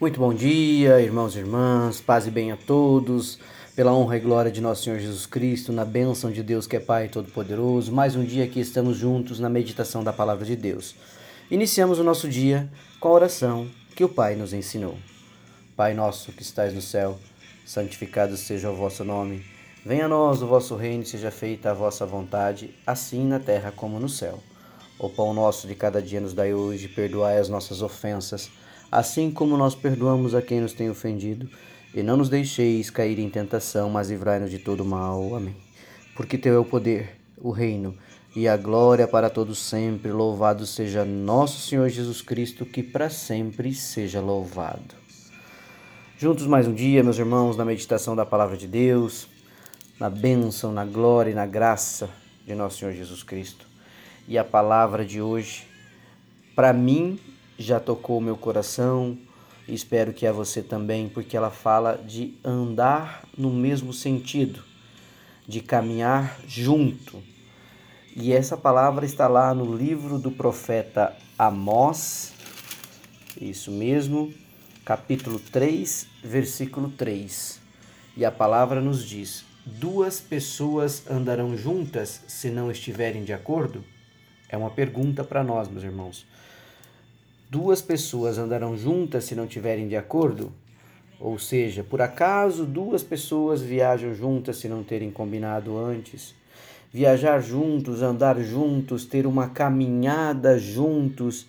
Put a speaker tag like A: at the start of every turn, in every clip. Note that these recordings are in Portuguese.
A: Muito bom dia, irmãos e irmãs, paz e bem a todos, pela honra e glória de nosso Senhor Jesus Cristo, na bênção de Deus que é Pai Todo-Poderoso. Mais um dia que estamos juntos na meditação da palavra de Deus. Iniciamos o nosso dia com a oração que o Pai nos ensinou. Pai nosso que estais no céu, santificado seja o vosso nome. Venha a nós o vosso reino, seja feita a vossa vontade, assim na terra como no céu. O pão nosso de cada dia nos dai hoje, perdoai as nossas ofensas assim como nós perdoamos a quem nos tem ofendido. E não nos deixeis cair em tentação, mas livrai-nos de todo mal. Amém. Porque teu é o poder, o reino e a glória para todos sempre. Louvado seja nosso Senhor Jesus Cristo, que para sempre seja louvado. Juntos mais um dia, meus irmãos, na meditação da palavra de Deus, na bênção, na glória e na graça de nosso Senhor Jesus Cristo. E a palavra de hoje, para mim, já tocou o meu coração espero que a você também, porque ela fala de andar no mesmo sentido, de caminhar junto. E essa palavra está lá no livro do profeta Amós, isso mesmo, capítulo 3, versículo 3. E a palavra nos diz: Duas pessoas andarão juntas se não estiverem de acordo? É uma pergunta para nós, meus irmãos. Duas pessoas andarão juntas se não tiverem de acordo? Ou seja, por acaso duas pessoas viajam juntas se não terem combinado antes? Viajar juntos, andar juntos, ter uma caminhada juntos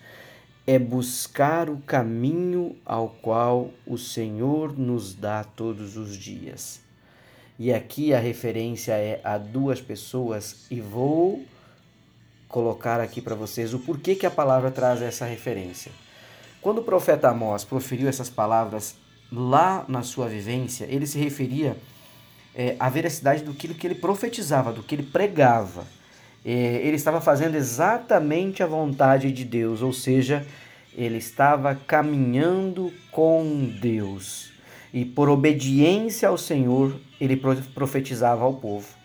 A: é buscar o caminho ao qual o Senhor nos dá todos os dias. E aqui a referência é a duas pessoas e vou colocar aqui para vocês o porquê que a palavra traz essa referência. Quando o profeta Amós proferiu essas palavras lá na sua vivência, ele se referia é, à veracidade do que ele profetizava, do que ele pregava. É, ele estava fazendo exatamente a vontade de Deus, ou seja, ele estava caminhando com Deus. E por obediência ao Senhor, ele profetizava ao povo.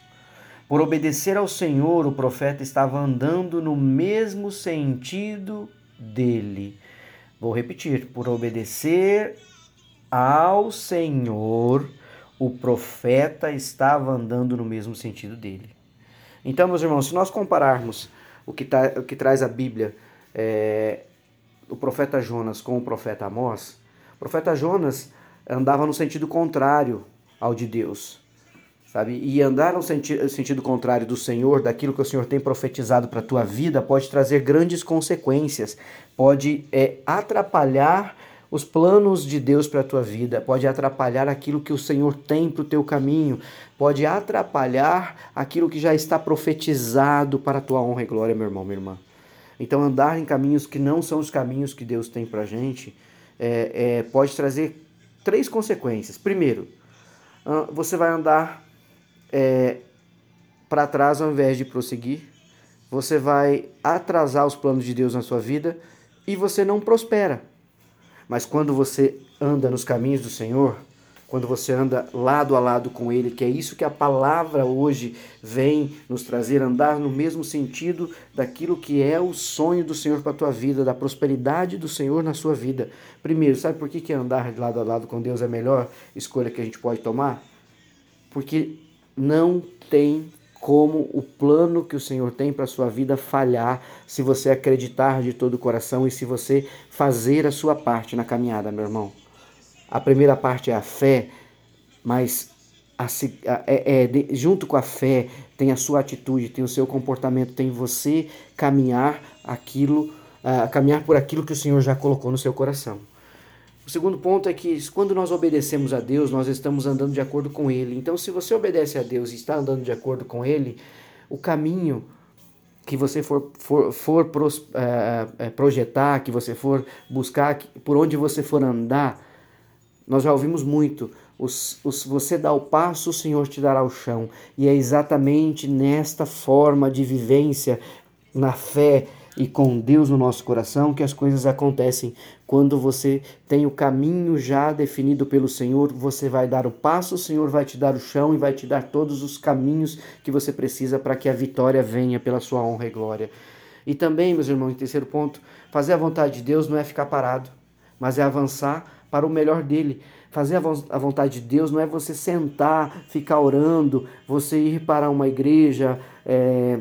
A: Por obedecer ao Senhor, o profeta estava andando no mesmo sentido dele. Vou repetir: por obedecer ao Senhor, o profeta estava andando no mesmo sentido dele. Então, meus irmãos, se nós compararmos o que, tá, o que traz a Bíblia, é, o profeta Jonas com o profeta Amós, o profeta Jonas andava no sentido contrário ao de Deus sabe? E andar no senti sentido contrário do Senhor, daquilo que o Senhor tem profetizado para a tua vida, pode trazer grandes consequências, pode é, atrapalhar os planos de Deus para a tua vida, pode atrapalhar aquilo que o Senhor tem para o teu caminho, pode atrapalhar aquilo que já está profetizado para a tua honra e glória, meu irmão, minha irmã. Então, andar em caminhos que não são os caminhos que Deus tem para a gente é, é, pode trazer três consequências. Primeiro, você vai andar é, para trás ao invés de prosseguir. Você vai atrasar os planos de Deus na sua vida e você não prospera. Mas quando você anda nos caminhos do Senhor, quando você anda lado a lado com Ele, que é isso que a palavra hoje vem nos trazer, andar no mesmo sentido daquilo que é o sonho do Senhor para a tua vida, da prosperidade do Senhor na sua vida. Primeiro, sabe por que, que andar lado a lado com Deus é a melhor escolha que a gente pode tomar? Porque não tem como o plano que o Senhor tem para a sua vida falhar se você acreditar de todo o coração e se você fazer a sua parte na caminhada, meu irmão. A primeira parte é a fé, mas a, é, é, junto com a fé tem a sua atitude, tem o seu comportamento, tem você caminhar aquilo, uh, caminhar por aquilo que o Senhor já colocou no seu coração. O segundo ponto é que quando nós obedecemos a Deus, nós estamos andando de acordo com Ele. Então, se você obedece a Deus e está andando de acordo com Ele, o caminho que você for, for, for pros, é, projetar, que você for buscar, por onde você for andar, nós já ouvimos muito. Os, os, você dá o passo, o Senhor te dará o chão. E é exatamente nesta forma de vivência, na fé, e com Deus no nosso coração que as coisas acontecem. Quando você tem o caminho já definido pelo Senhor, você vai dar o passo, o Senhor vai te dar o chão e vai te dar todos os caminhos que você precisa para que a vitória venha pela sua honra e glória. E também, meus irmãos, em terceiro ponto, fazer a vontade de Deus não é ficar parado. mas é avançar para o melhor dele. Fazer a vontade de Deus não é você sentar, ficar orando, você ir para uma igreja, é,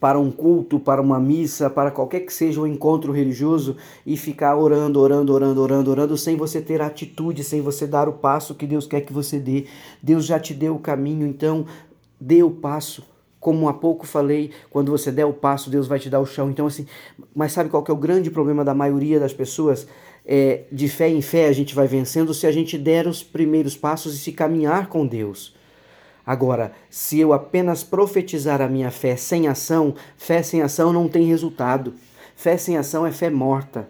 A: para um culto, para uma missa, para qualquer que seja um encontro religioso e ficar orando, orando, orando, orando, orando, sem você ter atitude, sem você dar o passo que Deus quer que você dê. Deus já te deu o caminho, então dê o passo. Como há pouco falei, quando você der o passo, Deus vai te dar o chão. Então, assim, mas sabe qual que é o grande problema da maioria das pessoas? É, de fé em fé a gente vai vencendo se a gente der os primeiros passos e se caminhar com Deus. Agora, se eu apenas profetizar a minha fé sem ação, fé sem ação não tem resultado. Fé sem ação é fé morta.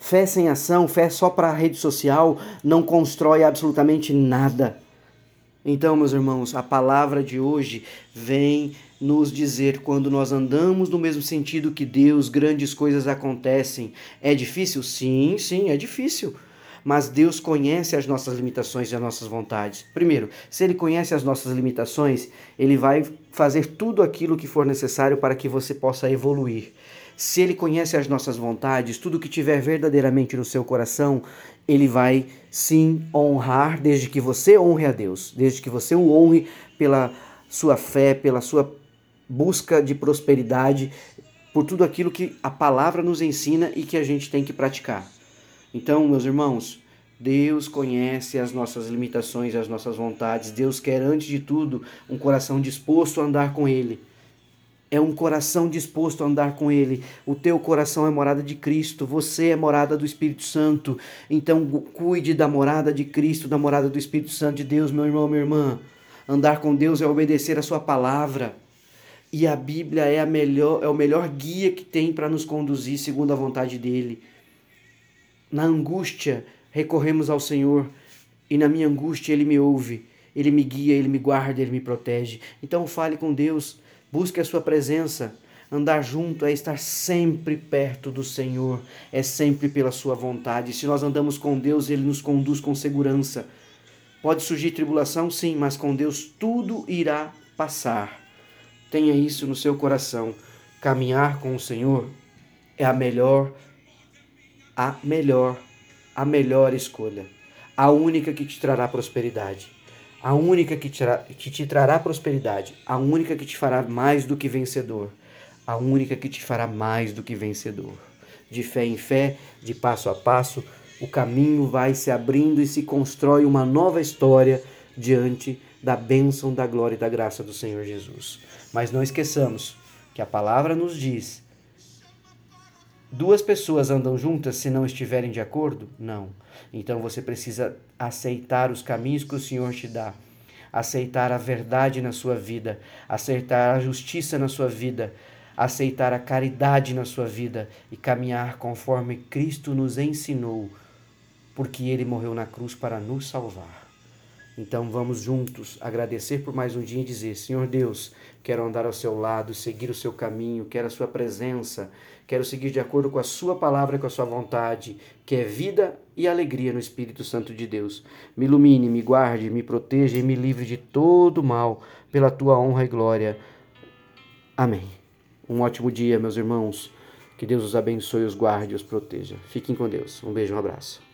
A: Fé sem ação, fé só para a rede social, não constrói absolutamente nada. Então, meus irmãos, a palavra de hoje vem nos dizer quando nós andamos no mesmo sentido que Deus, grandes coisas acontecem. É difícil? Sim, sim, é difícil. Mas Deus conhece as nossas limitações e as nossas vontades. Primeiro, se Ele conhece as nossas limitações, Ele vai fazer tudo aquilo que for necessário para que você possa evoluir. Se Ele conhece as nossas vontades, tudo que tiver verdadeiramente no seu coração, Ele vai sim honrar, desde que você honre a Deus, desde que você o honre pela sua fé, pela sua busca de prosperidade, por tudo aquilo que a palavra nos ensina e que a gente tem que praticar. Então, meus irmãos, Deus conhece as nossas limitações as nossas vontades. Deus quer, antes de tudo, um coração disposto a andar com Ele é um coração disposto a andar com Ele. O teu coração é morada de Cristo, você é morada do Espírito Santo. Então, cuide da morada de Cristo, da morada do Espírito Santo de Deus, meu irmão, minha irmã. Andar com Deus é obedecer a Sua palavra. E a Bíblia é, a melhor, é o melhor guia que tem para nos conduzir segundo a vontade dEle. Na angústia, recorremos ao Senhor, e na minha angústia Ele me ouve, Ele me guia, Ele me guarda, Ele me protege. Então, fale com Deus Busque a sua presença. Andar junto é estar sempre perto do Senhor, é sempre pela sua vontade. Se nós andamos com Deus, ele nos conduz com segurança. Pode surgir tribulação, sim, mas com Deus tudo irá passar. Tenha isso no seu coração. Caminhar com o Senhor é a melhor, a melhor, a melhor escolha. A única que te trará prosperidade a única que te, que te trará prosperidade, a única que te fará mais do que vencedor, a única que te fará mais do que vencedor. De fé em fé, de passo a passo, o caminho vai se abrindo e se constrói uma nova história diante da bênção, da glória e da graça do Senhor Jesus. Mas não esqueçamos que a palavra nos diz: duas pessoas andam juntas se não estiverem de acordo? Não. Então você precisa aceitar os caminhos que o Senhor te dá, aceitar a verdade na sua vida, aceitar a justiça na sua vida, aceitar a caridade na sua vida e caminhar conforme Cristo nos ensinou, porque ele morreu na cruz para nos salvar. Então vamos juntos agradecer por mais um dia e dizer: Senhor Deus, quero andar ao seu lado, seguir o seu caminho, quero a sua presença, quero seguir de acordo com a sua palavra e com a sua vontade, que é vida e alegria no Espírito Santo de Deus. Me ilumine, me guarde, me proteja e me livre de todo mal, pela tua honra e glória. Amém. Um ótimo dia, meus irmãos. Que Deus os abençoe, os guarde e os proteja. Fiquem com Deus. Um beijo, um abraço.